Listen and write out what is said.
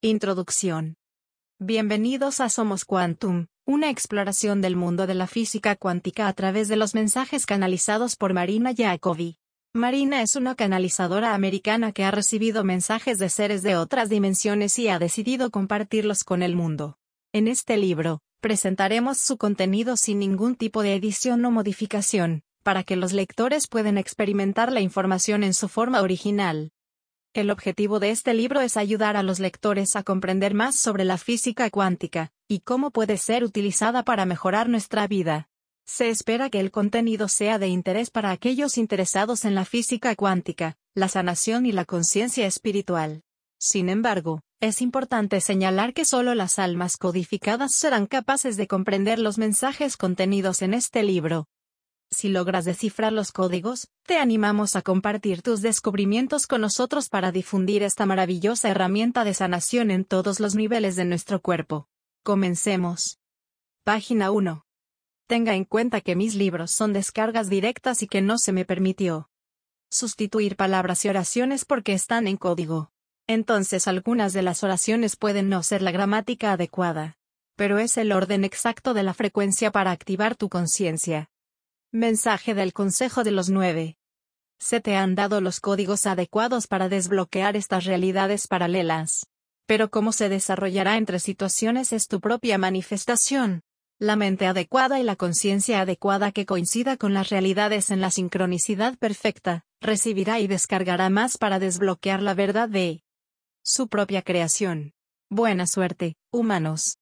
Introducción. Bienvenidos a Somos Quantum, una exploración del mundo de la física cuántica a través de los mensajes canalizados por Marina Jacobi. Marina es una canalizadora americana que ha recibido mensajes de seres de otras dimensiones y ha decidido compartirlos con el mundo. En este libro, presentaremos su contenido sin ningún tipo de edición o modificación, para que los lectores puedan experimentar la información en su forma original. El objetivo de este libro es ayudar a los lectores a comprender más sobre la física cuántica, y cómo puede ser utilizada para mejorar nuestra vida. Se espera que el contenido sea de interés para aquellos interesados en la física cuántica, la sanación y la conciencia espiritual. Sin embargo, es importante señalar que solo las almas codificadas serán capaces de comprender los mensajes contenidos en este libro, si logras descifrar los códigos, te animamos a compartir tus descubrimientos con nosotros para difundir esta maravillosa herramienta de sanación en todos los niveles de nuestro cuerpo. Comencemos. Página 1. Tenga en cuenta que mis libros son descargas directas y que no se me permitió sustituir palabras y oraciones porque están en código. Entonces algunas de las oraciones pueden no ser la gramática adecuada. Pero es el orden exacto de la frecuencia para activar tu conciencia. Mensaje del Consejo de los Nueve. Se te han dado los códigos adecuados para desbloquear estas realidades paralelas. Pero cómo se desarrollará entre situaciones es tu propia manifestación. La mente adecuada y la conciencia adecuada que coincida con las realidades en la sincronicidad perfecta, recibirá y descargará más para desbloquear la verdad de su propia creación. Buena suerte, humanos.